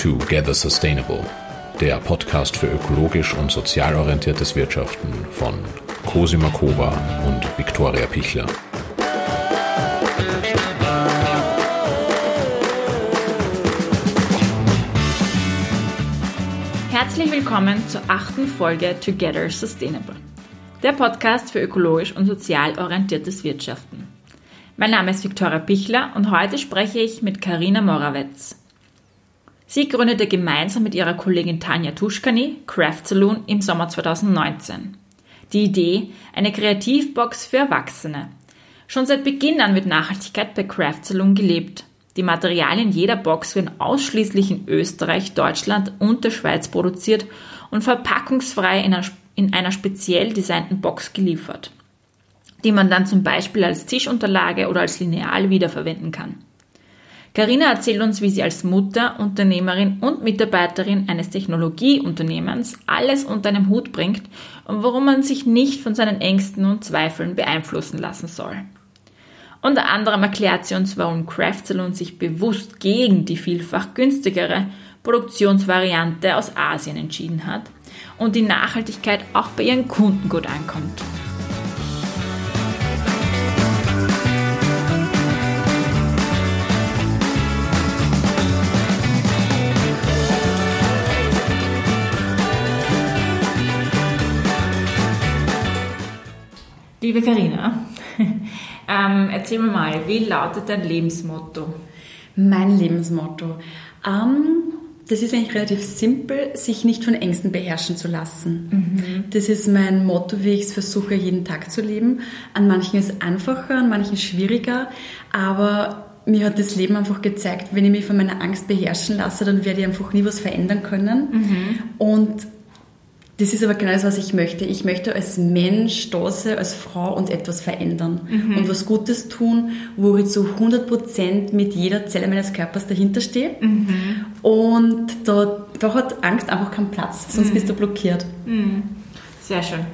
Together Sustainable, der Podcast für ökologisch und sozial orientiertes Wirtschaften von Cosima Kova und Viktoria Pichler. Herzlich willkommen zur achten Folge Together Sustainable, der Podcast für ökologisch und sozial orientiertes Wirtschaften. Mein Name ist Viktoria Pichler und heute spreche ich mit Karina Morawetz. Sie gründete gemeinsam mit ihrer Kollegin Tanja Tuschkani Craft Saloon im Sommer 2019. Die Idee, eine Kreativbox für Erwachsene. Schon seit Beginn an wird Nachhaltigkeit bei Craft Saloon gelebt. Die Materialien jeder Box werden ausschließlich in Österreich, Deutschland und der Schweiz produziert und verpackungsfrei in einer, in einer speziell designten Box geliefert, die man dann zum Beispiel als Tischunterlage oder als Lineal wiederverwenden kann. Carina erzählt uns, wie sie als Mutter, Unternehmerin und Mitarbeiterin eines Technologieunternehmens alles unter einem Hut bringt und warum man sich nicht von seinen Ängsten und Zweifeln beeinflussen lassen soll. Unter anderem erklärt sie uns, warum Craft Salon sich bewusst gegen die vielfach günstigere Produktionsvariante aus Asien entschieden hat und die Nachhaltigkeit auch bei ihren Kunden gut ankommt. Liebe Karina, ähm, erzähl mir mal, wie lautet dein Lebensmotto? Mein Lebensmotto. Ähm, das ist eigentlich relativ simpel, sich nicht von Ängsten beherrschen zu lassen. Mhm. Das ist mein Motto, wie ich es versuche, jeden Tag zu leben. An manchen ist es einfacher, an manchen schwieriger, aber mir hat das Leben einfach gezeigt, wenn ich mich von meiner Angst beherrschen lasse, dann werde ich einfach nie was verändern können. Mhm. Und das ist aber genau das, was ich möchte. Ich möchte als Mensch da sein, als Frau und etwas verändern mhm. und was Gutes tun, wo ich zu 100% mit jeder Zelle meines Körpers dahinter stehe. Mhm. Und da, da hat Angst einfach keinen Platz, sonst mhm. bist du blockiert. Mhm. Sehr schön.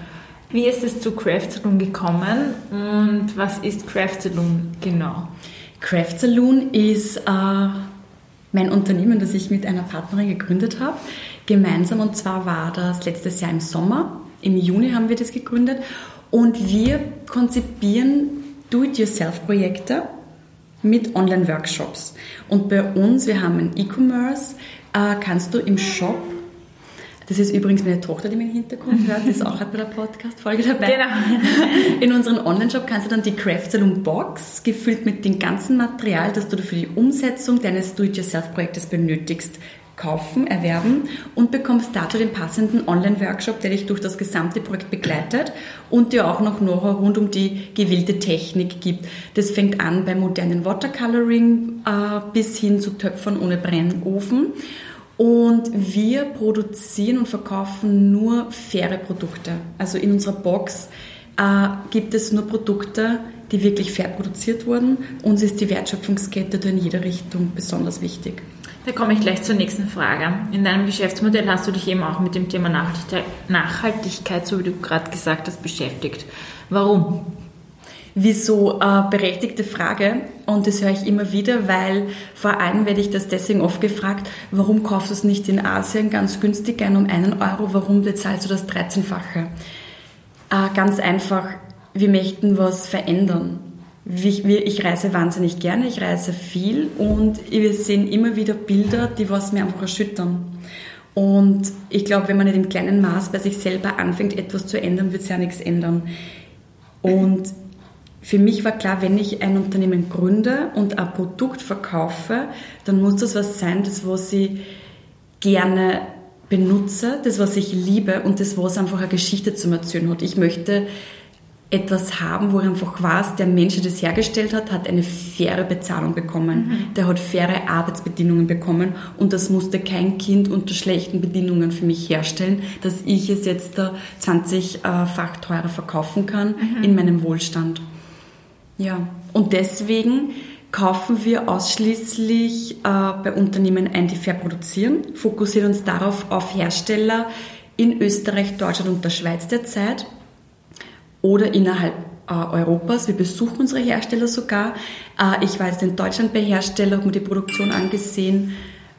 Wie ist es zu Craft Saloon gekommen und was ist Craft Saloon genau? Craft Saloon ist äh, mein Unternehmen, das ich mit einer Partnerin gegründet habe gemeinsam. Und zwar war das letztes Jahr im Sommer. Im Juni haben wir das gegründet. Und wir konzipieren Do-it-yourself-Projekte mit Online-Workshops. Und bei uns, wir haben ein E-Commerce, äh, kannst du im Shop das ist übrigens meine Tochter, die mir im Hintergrund hört, die ist auch bei der Podcast-Folge dabei. Genau. In unserem Online-Shop kannst du dann die Craft Saloon Box, gefüllt mit dem ganzen Material, das du für die Umsetzung deines Do-it-yourself-Projektes benötigst, kaufen, erwerben und bekommst dazu den passenden Online-Workshop, der dich durch das gesamte Projekt begleitet und dir auch noch Know-how rund um die gewählte Technik gibt. Das fängt an beim modernen Watercoloring äh, bis hin zu Töpfern ohne Brennofen. Und wir produzieren und verkaufen nur faire Produkte. Also in unserer Box äh, gibt es nur Produkte, die wirklich fair produziert wurden. Uns ist die Wertschöpfungskette in jeder Richtung besonders wichtig. Da komme ich gleich zur nächsten Frage. In deinem Geschäftsmodell hast du dich eben auch mit dem Thema Nachhaltigkeit, so wie du gerade gesagt hast, beschäftigt. Warum? Wieso? Äh, berechtigte Frage. Und das höre ich immer wieder, weil vor allem werde ich das deswegen oft gefragt, warum kaufst du es nicht in Asien ganz günstig ein um einen Euro, warum bezahlst du das 13-fache? Äh, ganz einfach, wir möchten was verändern ich reise wahnsinnig gerne, ich reise viel und wir sehen immer wieder Bilder, die was mir einfach erschüttern. Und ich glaube, wenn man nicht im kleinen Maß bei sich selber anfängt, etwas zu ändern, wird es ja nichts ändern. Und für mich war klar, wenn ich ein Unternehmen gründe und ein Produkt verkaufe, dann muss das was sein, das was ich gerne benutze, das was ich liebe und das was einfach eine Geschichte zu erzählen hat. Ich möchte etwas haben, wo ich einfach weiß, der Mensch, der das hergestellt hat, hat eine faire Bezahlung bekommen. Mhm. Der hat faire Arbeitsbedingungen bekommen und das musste kein Kind unter schlechten Bedingungen für mich herstellen, dass ich es jetzt da 20-fach teurer verkaufen kann mhm. in meinem Wohlstand. Ja, und deswegen kaufen wir ausschließlich äh, bei Unternehmen ein, die fair produzieren, fokussieren uns darauf auf Hersteller in Österreich, Deutschland und der Schweiz derzeit oder innerhalb äh, Europas. Wir besuchen unsere Hersteller sogar. Äh, ich war jetzt in Deutschland bei Herstellern, habe mir die Produktion angesehen.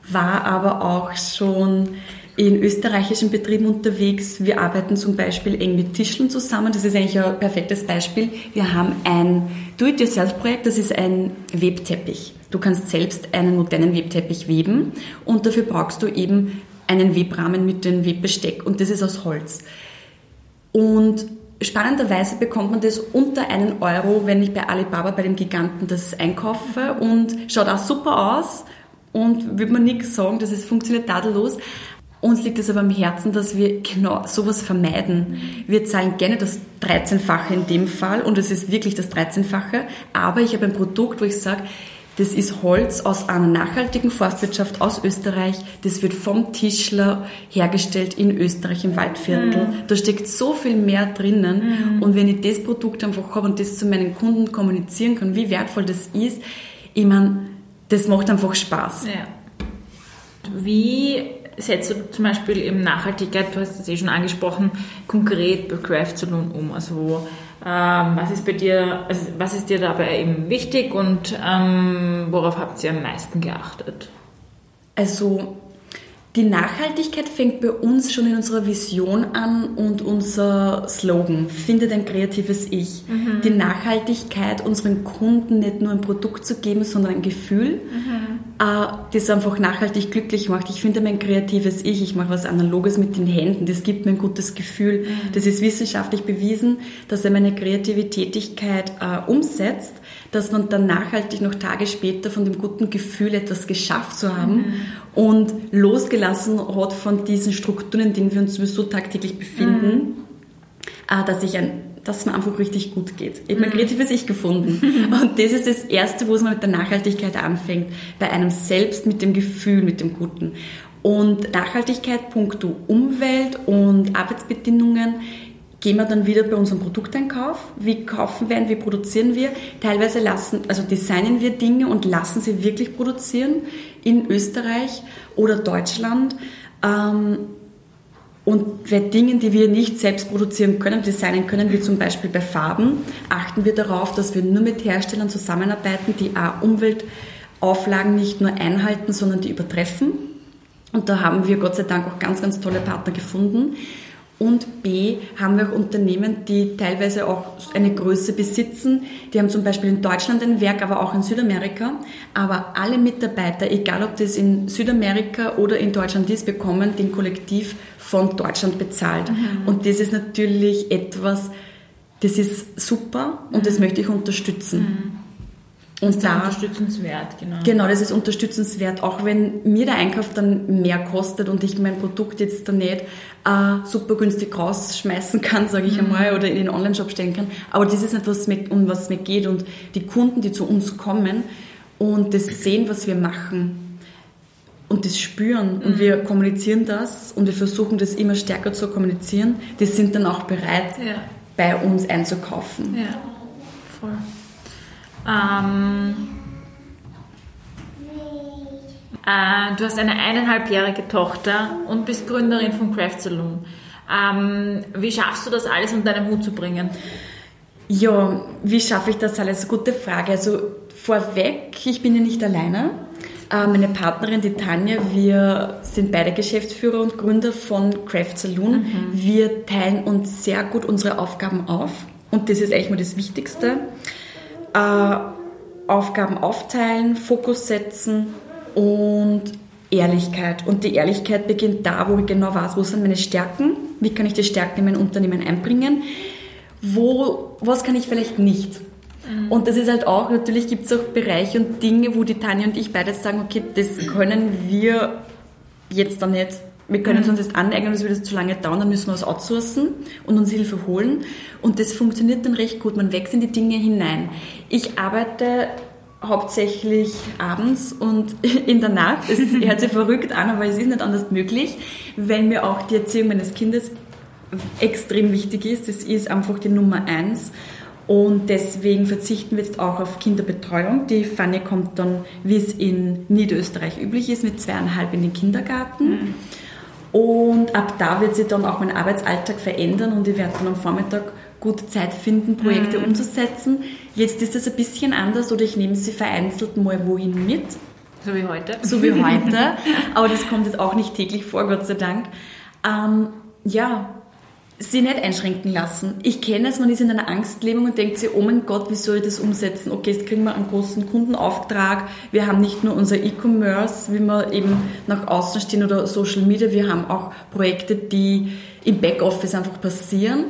war aber auch schon in österreichischen Betrieben unterwegs. Wir arbeiten zum Beispiel eng mit Tischlern zusammen. Das ist eigentlich ein perfektes Beispiel. Wir haben ein Do-it-yourself-Projekt, das ist ein Webteppich. Du kannst selbst einen modernen Webteppich weben und dafür brauchst du eben einen Webrahmen mit dem Webbesteck und das ist aus Holz. Und spannenderweise bekommt man das unter einen Euro, wenn ich bei Alibaba, bei dem Giganten, das einkaufe und schaut auch super aus und würde man nichts sagen, das ist, funktioniert tadellos. Uns liegt es aber am Herzen, dass wir genau sowas vermeiden. Wir zahlen gerne das 13-fache in dem Fall und es ist wirklich das 13-fache, aber ich habe ein Produkt, wo ich sage, das ist Holz aus einer nachhaltigen Forstwirtschaft aus Österreich. Das wird vom Tischler hergestellt in Österreich im Waldviertel. Mhm. Da steckt so viel mehr drinnen. Mhm. Und wenn ich das Produkt einfach habe und das zu meinen Kunden kommunizieren kann, wie wertvoll das ist, ich meine, das macht einfach Spaß. Ja. Wie setzt du zum Beispiel eben Nachhaltigkeit, du hast es eh schon angesprochen, konkret bei Craft Saloon um? Also wo, was ist bei dir, also was ist dir dabei eben wichtig und ähm, worauf habt ihr am meisten geachtet? Also die Nachhaltigkeit fängt bei uns schon in unserer Vision an und unser Slogan, finde dein kreatives Ich. Mhm. Die Nachhaltigkeit unseren Kunden nicht nur ein Produkt zu geben, sondern ein Gefühl, mhm. Äh, das einfach nachhaltig glücklich macht. Ich finde mein kreatives Ich, ich mache was Analoges mit den Händen, das gibt mir ein gutes Gefühl. Mhm. Das ist wissenschaftlich bewiesen, dass er meine kreative Tätigkeit äh, umsetzt, dass man dann nachhaltig noch Tage später von dem guten Gefühl etwas geschafft zu haben mhm. und losgelassen hat von diesen Strukturen, in denen wir uns sowieso tagtäglich befinden, mhm. äh, dass ich ein dass es mir einfach richtig gut geht. Ich habe mein mhm. kreatives Ich gefunden. Und das ist das Erste, wo es mal mit der Nachhaltigkeit anfängt. Bei einem selbst mit dem Gefühl, mit dem Guten. Und Nachhaltigkeit, puncto Umwelt und Arbeitsbedingungen gehen wir dann wieder bei unserem Produkteinkauf. Wie kaufen wir ein, wie produzieren wir? Teilweise lassen, also designen wir Dinge und lassen sie wirklich produzieren in Österreich oder Deutschland. Ähm, und bei Dingen, die wir nicht selbst produzieren können, designen können, wie zum Beispiel bei Farben, achten wir darauf, dass wir nur mit Herstellern zusammenarbeiten, die A, Umweltauflagen nicht nur einhalten, sondern die übertreffen. Und da haben wir Gott sei Dank auch ganz, ganz tolle Partner gefunden. Und B haben wir auch Unternehmen, die teilweise auch eine Größe besitzen. Die haben zum Beispiel in Deutschland ein Werk, aber auch in Südamerika. Aber alle Mitarbeiter, egal ob das in Südamerika oder in Deutschland ist, bekommen den Kollektiv von Deutschland bezahlt. Mhm. Und das ist natürlich etwas, das ist super und mhm. das möchte ich unterstützen. Mhm. Und das ist da, unterstützenswert, genau. Genau, das ist unterstützenswert, auch wenn mir der Einkauf dann mehr kostet und ich mein Produkt jetzt dann nicht äh, super günstig rausschmeißen kann, sage ich mhm. einmal, oder in den Online-Shop stellen kann. Aber das ist etwas, um was es mir geht. Und die Kunden, die zu uns kommen und das sehen, was wir machen und das spüren und mhm. wir kommunizieren das und wir versuchen das immer stärker zu kommunizieren, die sind dann auch bereit, ja. bei uns einzukaufen. Ja, voll. Ähm, äh, du hast eine eineinhalbjährige Tochter und bist Gründerin von Craft Saloon. Ähm, wie schaffst du das alles unter deinem Hut zu bringen? Ja, wie schaffe ich das alles? Gute Frage. Also vorweg, ich bin ja nicht alleine. Äh, meine Partnerin, die Tanja, wir sind beide Geschäftsführer und Gründer von Craft Saloon. Mhm. Wir teilen uns sehr gut unsere Aufgaben auf und das ist eigentlich mal das Wichtigste äh, Aufgaben aufteilen, Fokus setzen und Ehrlichkeit. Und die Ehrlichkeit beginnt da, wo ich genau weiß, wo sind meine Stärken, wie kann ich die Stärken in mein Unternehmen einbringen, wo, was kann ich vielleicht nicht. Mhm. Und das ist halt auch, natürlich gibt es auch Bereiche und Dinge, wo die Tanja und ich beide sagen, okay, das können wir jetzt da nicht wir können es uns jetzt aneignen, das würde jetzt zu lange dauern, dann müssen wir es outsourcen und uns Hilfe holen. Und das funktioniert dann recht gut. Man wächst in die Dinge hinein. Ich arbeite hauptsächlich abends und in der Nacht. Es hört sich verrückt an, aber es ist nicht anders möglich, weil mir auch die Erziehung meines Kindes extrem wichtig ist. Das ist einfach die Nummer eins. Und deswegen verzichten wir jetzt auch auf Kinderbetreuung. Die Fanny kommt dann, wie es in Niederösterreich üblich ist, mit zweieinhalb in den Kindergarten. Mhm. Und ab da wird sich dann auch mein Arbeitsalltag verändern und ich werde dann am Vormittag gute Zeit finden, Projekte mhm. umzusetzen. Jetzt ist das ein bisschen anders oder ich nehme sie vereinzelt mal wohin mit. So wie heute. So wie heute. Aber das kommt jetzt auch nicht täglich vor, Gott sei Dank. Ähm, ja, sie nicht einschränken lassen. Ich kenne es, man ist in einer Angstlähmung und denkt sich, oh mein Gott, wie soll ich das umsetzen? Okay, jetzt kriegen wir einen großen Kundenauftrag. Wir haben nicht nur unser E-Commerce, wie wir eben nach außen stehen oder Social Media, wir haben auch Projekte, die im Backoffice einfach passieren.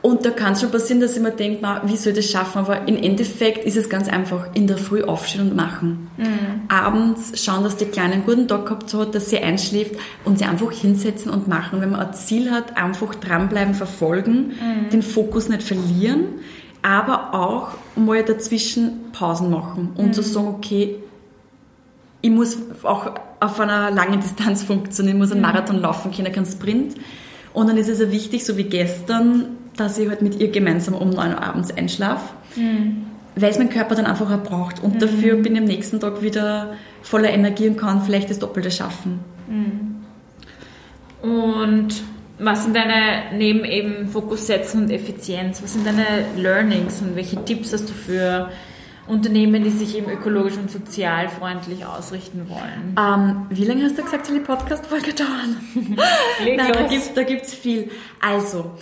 Und da kann es schon passieren, dass ich mir denke, wie soll ich das schaffen? Aber im Endeffekt ist es ganz einfach, in der Früh aufstehen und machen. Mhm. Abends schauen, dass die Kleine einen guten Tag gehabt hat, dass sie einschläft und sie einfach hinsetzen und machen. Wenn man ein Ziel hat, einfach dranbleiben, verfolgen, mhm. den Fokus nicht verlieren, aber auch mal dazwischen Pausen machen und mhm. zu sagen, okay, ich muss auch auf einer langen Distanz funktionieren, ich muss einen mhm. Marathon laufen können, keinen Sprint. Und dann ist es ja wichtig, so wie gestern, dass ich halt mit ihr gemeinsam um 9 Uhr abends einschlafe, mhm. weil es mein Körper dann einfach auch braucht. Und mhm. dafür bin ich am nächsten Tag wieder voller Energie und kann vielleicht das Doppelte schaffen. Mhm. Und was sind deine, neben eben Fokus setzen und Effizienz, was sind deine Learnings und welche Tipps hast du für Unternehmen, die sich eben ökologisch und sozialfreundlich ausrichten wollen? Ähm, wie lange hast du gesagt, soll die Podcast-Folge dauern? Nein, da gibt es viel. Also,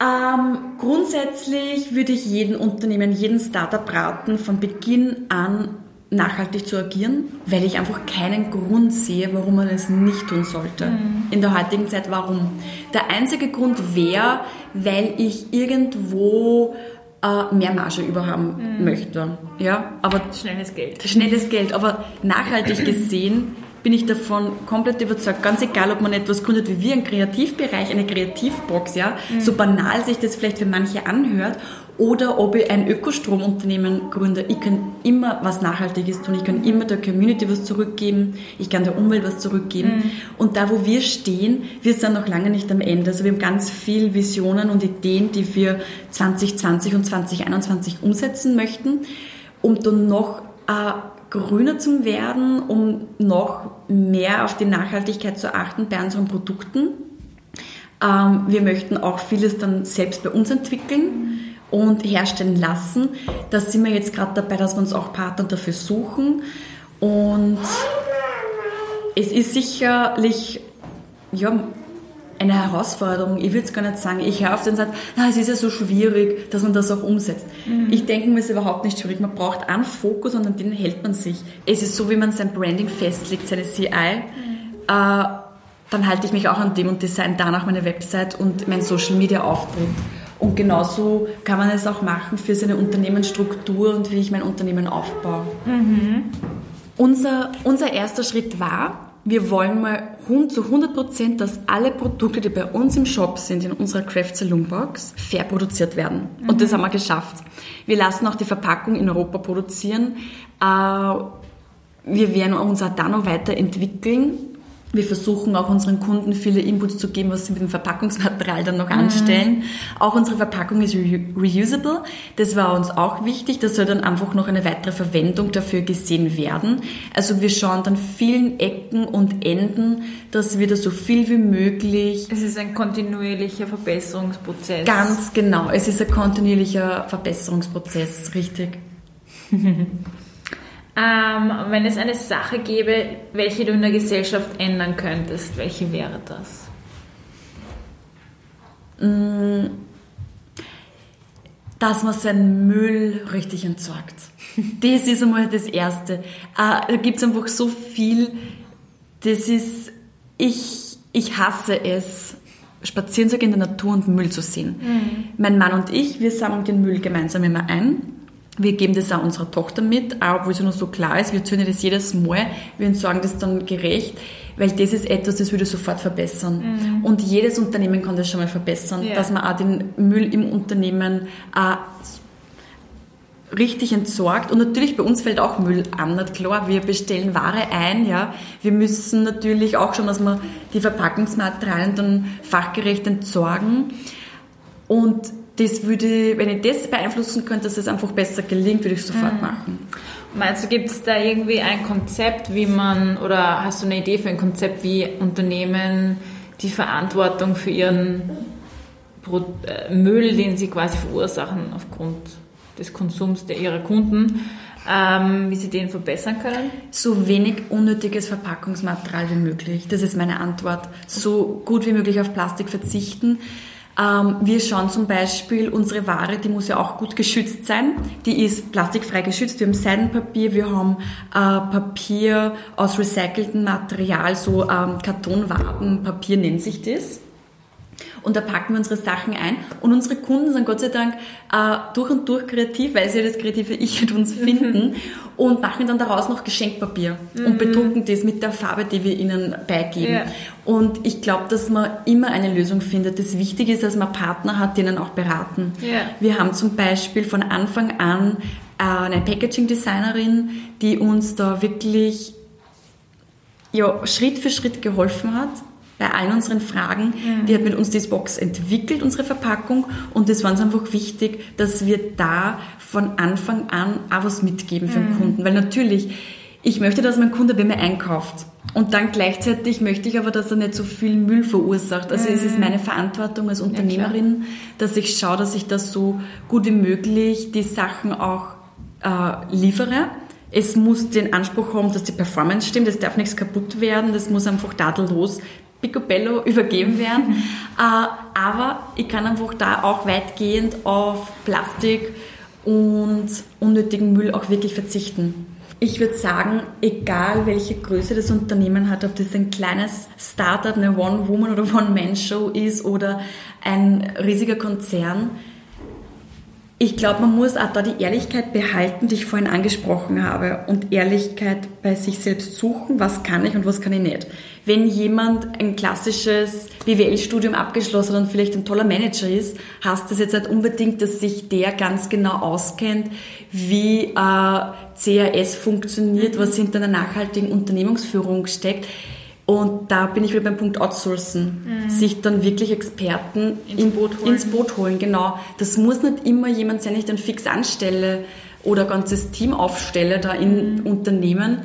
ähm, grundsätzlich würde ich jedem Unternehmen, jedem Startup raten, von Beginn an nachhaltig zu agieren, weil ich einfach keinen Grund sehe, warum man es nicht tun sollte. Mhm. In der heutigen Zeit, warum? Der einzige Grund wäre, weil ich irgendwo äh, mehr Marge überhaben mhm. möchte. Ja, aber schnelles Geld. Schnelles Geld, aber nachhaltig gesehen bin ich davon komplett überzeugt. Ganz egal, ob man etwas gründet wie wir, einen Kreativbereich, eine Kreativbox, ja, mhm. so banal sich das vielleicht für manche anhört, oder ob ich ein Ökostromunternehmen gründe. Ich kann immer was Nachhaltiges tun. Ich kann immer der Community was zurückgeben. Ich kann der Umwelt was zurückgeben. Mhm. Und da, wo wir stehen, wir sind noch lange nicht am Ende. Also wir haben ganz viel Visionen und Ideen, die wir 2020 und 2021 umsetzen möchten, um dann noch äh, grüner zu werden, um noch mehr auf die Nachhaltigkeit zu achten bei unseren Produkten. Ähm, wir möchten auch vieles dann selbst bei uns entwickeln und herstellen lassen. Da sind wir jetzt gerade dabei, dass wir uns auch Partner dafür suchen. Und es ist sicherlich ja, eine Herausforderung. Ich würde es gar nicht sagen. Ich höre auf den Satz, na, es ist ja so schwierig, dass man das auch umsetzt. Mhm. Ich denke mir, es ist überhaupt nicht schwierig. Man braucht einen Fokus und an den hält man sich. Es ist so, wie man sein Branding festlegt, seine CI. Mhm. Äh, dann halte ich mich auch an dem und design danach meine Website und mein Social Media Auftritt. Und genauso kann man es auch machen für seine Unternehmensstruktur und wie ich mein Unternehmen aufbaue. Mhm. Unser, unser erster Schritt war, wir wollen mal zu 100 Prozent, dass alle Produkte, die bei uns im Shop sind, in unserer Craft Saloon Box, fair produziert werden. Mhm. Und das haben wir geschafft. Wir lassen auch die Verpackung in Europa produzieren. Äh, wir werden uns auch da noch weiterentwickeln wir versuchen auch unseren Kunden viele Inputs zu geben, was sie mit dem Verpackungsmaterial dann noch mhm. anstellen. Auch unsere Verpackung ist reusable. Das war uns auch wichtig. Das soll dann einfach noch eine weitere Verwendung dafür gesehen werden. Also wir schauen dann vielen Ecken und Enden, dass wir da so viel wie möglich. Es ist ein kontinuierlicher Verbesserungsprozess. Ganz genau. Es ist ein kontinuierlicher Verbesserungsprozess. Richtig. Ähm, wenn es eine Sache gäbe, welche du in der Gesellschaft ändern könntest, welche wäre das? Mm, dass man seinen Müll richtig entsorgt. Das ist einmal das Erste. Äh, da gibt es einfach so viel, das ist, ich, ich hasse es, spazieren zu gehen in der Natur und Müll zu sehen. Mhm. Mein Mann und ich, wir sammeln den Müll gemeinsam immer ein wir geben das auch unserer Tochter mit, auch obwohl es noch so klar ist. Wir zünden das jedes Mal. Wir entsorgen das dann gerecht, weil das ist etwas, das würde sofort verbessern. Mhm. Und jedes Unternehmen kann das schon mal verbessern, ja. dass man auch den Müll im Unternehmen auch richtig entsorgt. Und natürlich bei uns fällt auch Müll an. Nicht klar, wir bestellen Ware ein, ja. Wir müssen natürlich auch schon, dass wir die Verpackungsmaterialien dann fachgerecht entsorgen. Und das würde, wenn ich das beeinflussen könnte, dass es einfach besser gelingt, würde ich sofort mhm. machen. Meinst du, gibt es da irgendwie ein Konzept, wie man, oder hast du eine Idee für ein Konzept, wie Unternehmen die Verantwortung für ihren äh, Müll, den sie quasi verursachen aufgrund des Konsums der ihrer Kunden, ähm, wie sie den verbessern können? So wenig unnötiges Verpackungsmaterial wie möglich. Das ist meine Antwort. So gut wie möglich auf Plastik verzichten. Ähm, wir schauen zum Beispiel, unsere Ware, die muss ja auch gut geschützt sein. Die ist plastikfrei geschützt. Wir haben Seidenpapier, wir haben äh, Papier aus recyceltem Material, so ähm, Kartonwabenpapier nennt sich das und da packen wir unsere Sachen ein. Und unsere Kunden sind Gott sei Dank äh, durch und durch kreativ, weil sie ja das kreative Ich mit uns finden mhm. und machen dann daraus noch Geschenkpapier mhm. und bedrucken das mit der Farbe, die wir ihnen beigeben. Ja. Und ich glaube, dass man immer eine Lösung findet. Das Wichtige ist, dass man Partner hat, die ihnen auch beraten. Ja. Wir haben zum Beispiel von Anfang an äh, eine Packaging-Designerin, die uns da wirklich ja, Schritt für Schritt geholfen hat bei allen unseren Fragen. Mhm. Die hat mit uns diese Box entwickelt, unsere Verpackung. Und es war uns einfach wichtig, dass wir da von Anfang an auch was mitgeben für den mhm. Kunden. Weil natürlich, ich möchte, dass mein Kunde bei mir einkauft. Und dann gleichzeitig möchte ich aber, dass er nicht so viel Müll verursacht. Also mhm. es ist mhm. meine Verantwortung als Unternehmerin, ja, dass ich schaue, dass ich das so gut wie möglich die Sachen auch äh, liefere. Es muss den Anspruch haben, dass die Performance stimmt, es darf nichts kaputt werden, das muss einfach tadellos Picobello übergeben werden. äh, aber ich kann einfach da auch weitgehend auf Plastik und unnötigen Müll auch wirklich verzichten. Ich würde sagen, egal welche Größe das Unternehmen hat, ob das ein kleines Startup, eine One-Woman- oder One-Man-Show ist oder ein riesiger Konzern, ich glaube, man muss auch da die Ehrlichkeit behalten, die ich vorhin angesprochen habe, und Ehrlichkeit bei sich selbst suchen, was kann ich und was kann ich nicht. Wenn jemand ein klassisches BWL-Studium abgeschlossen hat und vielleicht ein toller Manager ist, heißt das jetzt nicht unbedingt, dass sich der ganz genau auskennt, wie äh, CRS funktioniert, was hinter einer nachhaltigen Unternehmensführung steckt. Und da bin ich wieder beim Punkt Outsourcen. Mhm. Sich dann wirklich Experten ins, in, Boot holen. ins Boot holen. Genau. Das muss nicht immer jemand sein, den ich dann fix anstelle oder ein ganzes Team aufstelle da in mhm. Unternehmen.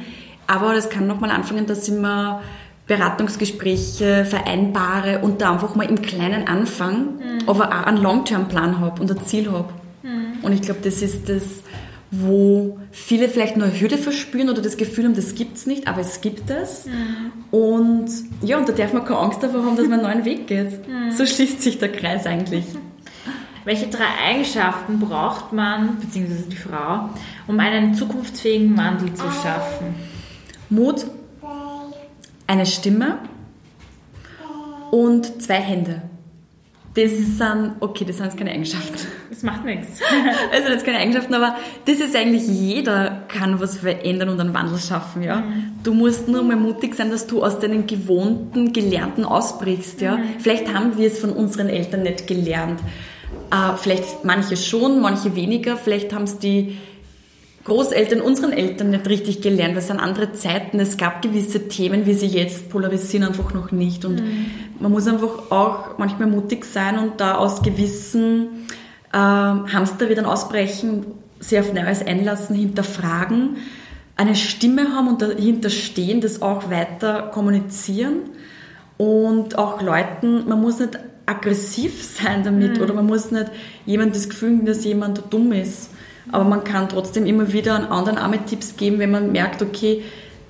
Aber das kann nochmal anfangen, dass ich mir Beratungsgespräche vereinbare und da einfach mal im Kleinen anfange, mhm. aber auch einen Long-Term-Plan habe und ein Ziel habe. Mhm. Und ich glaube, das ist das, wo viele vielleicht nur Hürde verspüren oder das Gefühl haben, das gibt es nicht, aber es gibt es. Mhm. Und ja, und da darf man keine Angst davor haben, dass man einen neuen Weg geht. Mhm. So schließt sich der Kreis eigentlich. Welche drei Eigenschaften braucht man, beziehungsweise die Frau, um einen zukunftsfähigen Wandel zu schaffen? Mut, eine Stimme und zwei Hände. Das sind, okay, das sind jetzt keine Eigenschaften. Das macht nichts. Also das sind keine Eigenschaften, aber das ist eigentlich, jeder kann was verändern und einen Wandel schaffen, ja. Mhm. Du musst nur mal mutig sein, dass du aus deinen gewohnten, gelernten ausbrichst, ja. Mhm. Vielleicht haben wir es von unseren Eltern nicht gelernt. Äh, vielleicht manche schon, manche weniger. Vielleicht haben es die Großeltern, unseren Eltern nicht richtig gelernt, weil es sind andere Zeiten. Es gab gewisse Themen, wie sie jetzt polarisieren, einfach noch nicht. Und mhm. man muss einfach auch manchmal mutig sein und da aus gewissen äh, Hamster wieder ausbrechen, sehr auf Neues einlassen, hinterfragen, eine Stimme haben und dahinter stehen, das auch weiter kommunizieren und auch Leuten, man muss nicht aggressiv sein damit mhm. oder man muss nicht jemand das Gefühl dass jemand dumm ist aber man kann trotzdem immer wieder an anderen Arme Tipps geben, wenn man merkt, okay,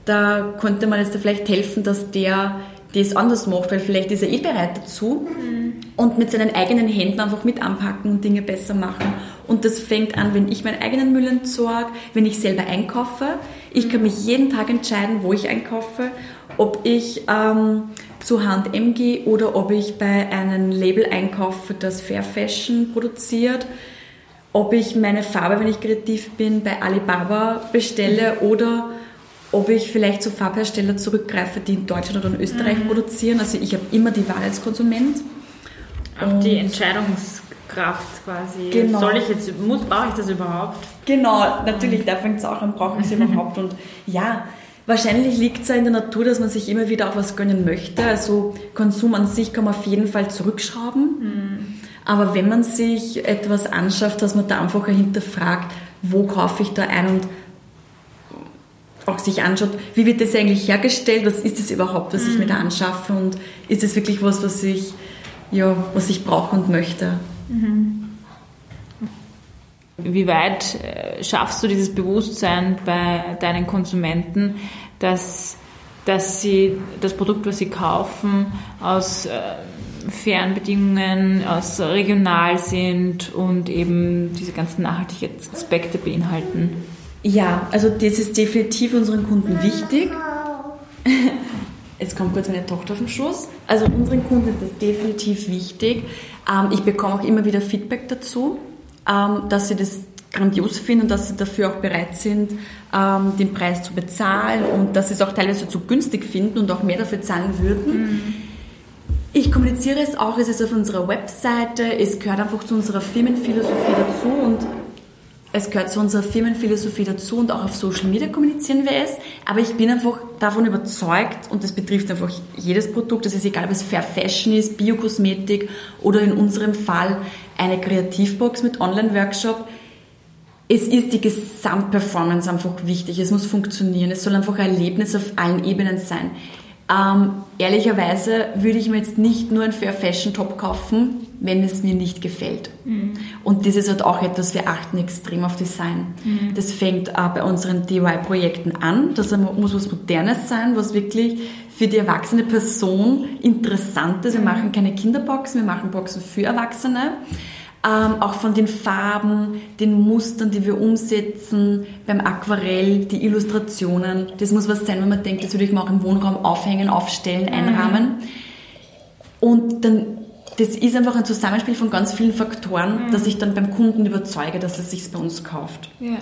da könnte man jetzt vielleicht helfen, dass der das anders macht, weil vielleicht ist er eh bereit dazu mhm. und mit seinen eigenen Händen einfach mit anpacken und Dinge besser machen. Und das fängt an, wenn ich meinen eigenen Müll entsorge, wenn ich selber einkaufe. Ich kann mich jeden Tag entscheiden, wo ich einkaufe, ob ich ähm, zu H&M gehe oder ob ich bei einem Label einkaufe, das Fair Fashion produziert ob ich meine Farbe, wenn ich kreativ bin, bei Alibaba bestelle oder ob ich vielleicht zu Farbhersteller zurückgreife, die in Deutschland oder in Österreich mhm. produzieren. Also ich habe immer die Wahl als Konsument. Auch die Entscheidungskraft quasi. Genau. Soll ich jetzt, muss, brauche ich das überhaupt? Genau, natürlich, da fängt es auch an, brauche ich es überhaupt. Und ja, wahrscheinlich liegt es ja in der Natur, dass man sich immer wieder auch was gönnen möchte. Also Konsum an sich kann man auf jeden Fall zurückschrauben. Mhm. Aber wenn man sich etwas anschafft, dass man da einfach hinterfragt, wo kaufe ich da ein und auch sich anschaut, wie wird das eigentlich hergestellt, was ist das überhaupt, was mhm. ich mir da mhm. anschaffe und ist das wirklich was, was ich, ja, was ich brauche und möchte. Mhm. Wie weit äh, schaffst du dieses Bewusstsein bei deinen Konsumenten, dass, dass sie das Produkt, was sie kaufen, aus äh, fairen Bedingungen, aus regional sind und eben diese ganzen nachhaltigen Aspekte beinhalten? Ja, also das ist definitiv unseren Kunden wichtig. Jetzt kommt kurz meine Tochter auf den Schoß. Also unseren Kunden ist das definitiv wichtig. Ähm, ich bekomme auch immer wieder Feedback dazu, ähm, dass sie das grandios finden, dass sie dafür auch bereit sind, ähm, den Preis zu bezahlen und dass sie es auch teilweise zu günstig finden und auch mehr dafür zahlen würden. Mhm. Ich kommuniziere es auch, es ist auf unserer Webseite, es gehört einfach zu unserer Firmenphilosophie dazu und es gehört zu unserer Firmenphilosophie dazu und auch auf Social Media kommunizieren wir es. Aber ich bin einfach davon überzeugt und das betrifft einfach jedes Produkt. Das ist egal, ob es Fair Fashion ist, Biokosmetik oder in unserem Fall eine Kreativbox mit Online-Workshop. Es ist die Gesamtperformance einfach wichtig. Es muss funktionieren. Es soll einfach ein Erlebnis auf allen Ebenen sein. Ähm, ehrlicherweise würde ich mir jetzt nicht nur ein Fair Fashion Top kaufen, wenn es mir nicht gefällt. Mhm. Und das ist halt auch etwas, wir achten extrem auf Design. Mhm. Das fängt äh, bei unseren DIY-Projekten an. Das muss was Modernes sein, was wirklich für die erwachsene Person interessant ist. Wir mhm. machen keine Kinderboxen, wir machen Boxen für Erwachsene. Ähm, auch von den Farben, den Mustern, die wir umsetzen, beim Aquarell, die Illustrationen. Das muss was sein, wenn man denkt, das würde ich mal auch im Wohnraum aufhängen, aufstellen, mhm. einrahmen. Und dann, das ist einfach ein Zusammenspiel von ganz vielen Faktoren, mhm. dass ich dann beim Kunden überzeuge, dass er sich bei uns kauft. Ja.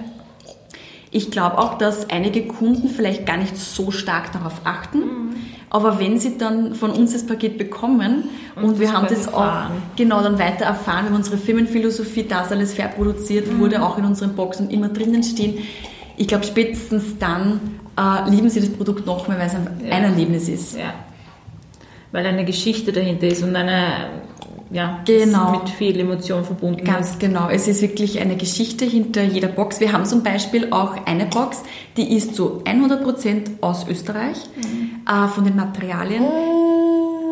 Ich glaube auch, dass einige Kunden vielleicht gar nicht so stark darauf achten. Mhm. Aber wenn sie dann von uns das Paket bekommen und, und wir haben das erfahren. auch genau dann weiter erfahren, wir haben unsere Firmenphilosophie, das alles fair produziert mhm. wurde, auch in unseren Boxen immer drinnen stehen. Ich glaube, spätestens dann äh, lieben sie das Produkt noch mehr, weil es ein, ja. ein Erlebnis ist. Ja. Weil eine Geschichte dahinter ist und eine ja, genau. mit viel Emotion verbunden Ganz ist. genau. Es ist wirklich eine Geschichte hinter jeder Box. Wir haben zum Beispiel auch eine Box, die ist zu 100% aus Österreich, mhm. äh, von den Materialien.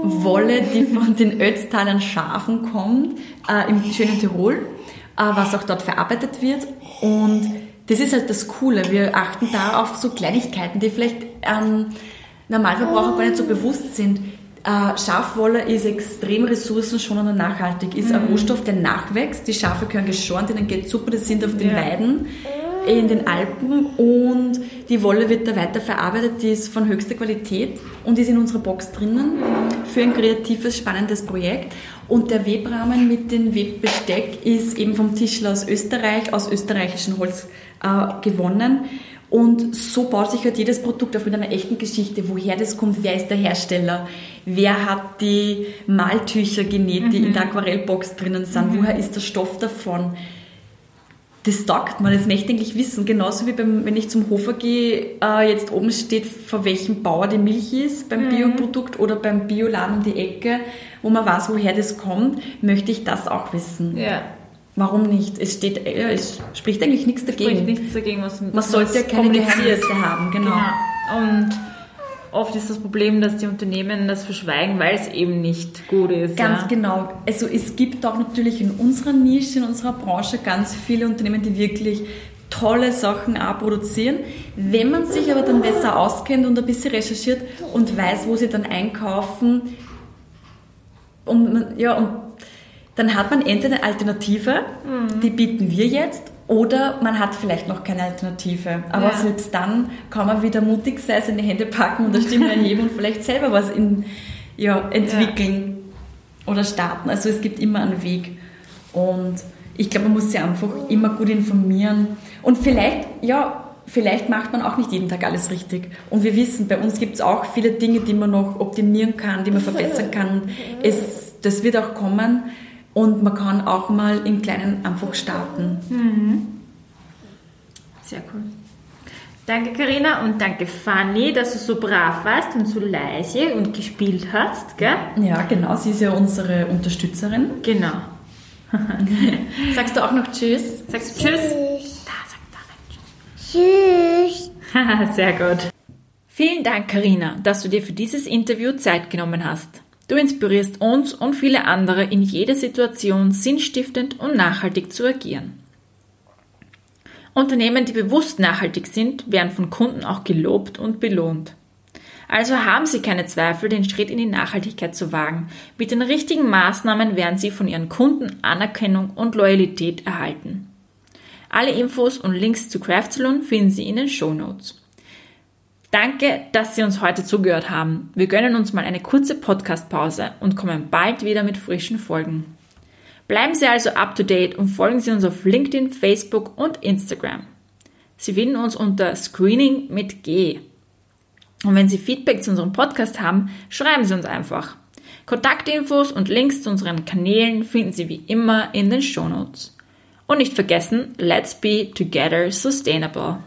Wolle, die von den Ötztalern Schafen kommt, äh, im schönen Tirol, äh, was auch dort verarbeitet wird. Und das ist halt das Coole. Wir achten da auf so Kleinigkeiten, die vielleicht ähm, Normalverbraucher gar nicht so bewusst sind. Äh, Schafwolle ist extrem ressourcenschonend und nachhaltig. Ist mhm. ein Rohstoff, der nachwächst. Die Schafe können geschoren, denen geht super, die sind auf den ja. Weiden in den Alpen und die Wolle wird da weiter verarbeitet, die ist von höchster Qualität und ist in unserer Box drinnen für ein kreatives, spannendes Projekt. Und der Webrahmen mit dem Webbesteck ist eben vom Tischler aus Österreich, aus österreichischem Holz äh, gewonnen und so baut sich halt jedes Produkt auf mit einer echten Geschichte, woher das kommt, wer ist der Hersteller, wer hat die Maltücher genäht, die mhm. in der Aquarellbox drinnen sind, mhm. woher ist der Stoff davon. Das taugt man, das möchte ich eigentlich wissen. Genauso wie beim, wenn ich zum Hofer gehe, äh, jetzt oben steht, von welchem Bauer die Milch ist, beim mhm. Bioprodukt oder beim Bioladen um die Ecke, wo man weiß, woher das kommt, möchte ich das auch wissen. Ja. Warum nicht? Es steht, ja, es spricht eigentlich nichts dagegen. Spricht nichts dagegen, was man sollte ja keine Geheimnisse haben, genau. genau. Und oft ist das Problem, dass die Unternehmen das verschweigen, weil es eben nicht gut ist. Ganz ja. genau. Also es gibt auch natürlich in unserer Nische, in unserer Branche ganz viele Unternehmen, die wirklich tolle Sachen auch produzieren. Wenn man sich aber dann besser auskennt und ein bisschen recherchiert und weiß, wo sie dann einkaufen, und, ja, und dann hat man entweder eine Alternative, mhm. die bieten wir jetzt, oder man hat vielleicht noch keine Alternative. Aber ja. selbst dann kann man wieder mutig sein, seine Hände packen und eine Stimme erheben und vielleicht selber was in, ja, entwickeln ja. oder starten. Also es gibt immer einen Weg. Und ich glaube, man muss sich einfach immer gut informieren. Und vielleicht, ja, vielleicht macht man auch nicht jeden Tag alles richtig. Und wir wissen, bei uns gibt es auch viele Dinge, die man noch optimieren kann, die man verbessern kann. Es, das wird auch kommen. Und man kann auch mal im Kleinen einfach starten. Mhm. Sehr cool. Danke Karina und danke Fanny, dass du so brav warst und so leise und gespielt hast, gell? Ja, genau. Sie ist ja unsere Unterstützerin. Genau. Sagst du auch noch Tschüss? Sagst du Tschüss? Tschüss. Da, sag da Tschüss. Sehr gut. Vielen Dank, Karina, dass du dir für dieses Interview Zeit genommen hast. Du inspirierst uns und viele andere in jeder Situation sinnstiftend und nachhaltig zu agieren. Unternehmen, die bewusst nachhaltig sind, werden von Kunden auch gelobt und belohnt. Also haben Sie keine Zweifel, den Schritt in die Nachhaltigkeit zu wagen. Mit den richtigen Maßnahmen werden Sie von Ihren Kunden Anerkennung und Loyalität erhalten. Alle Infos und Links zu Craft Saloon finden Sie in den Show Notes. Danke, dass Sie uns heute zugehört haben. Wir gönnen uns mal eine kurze Podcast-Pause und kommen bald wieder mit frischen Folgen. Bleiben Sie also up to date und folgen Sie uns auf LinkedIn, Facebook und Instagram. Sie finden uns unter Screening mit G. Und wenn Sie Feedback zu unserem Podcast haben, schreiben Sie uns einfach. Kontaktinfos und Links zu unseren Kanälen finden Sie wie immer in den Shownotes. Und nicht vergessen, let's be together sustainable.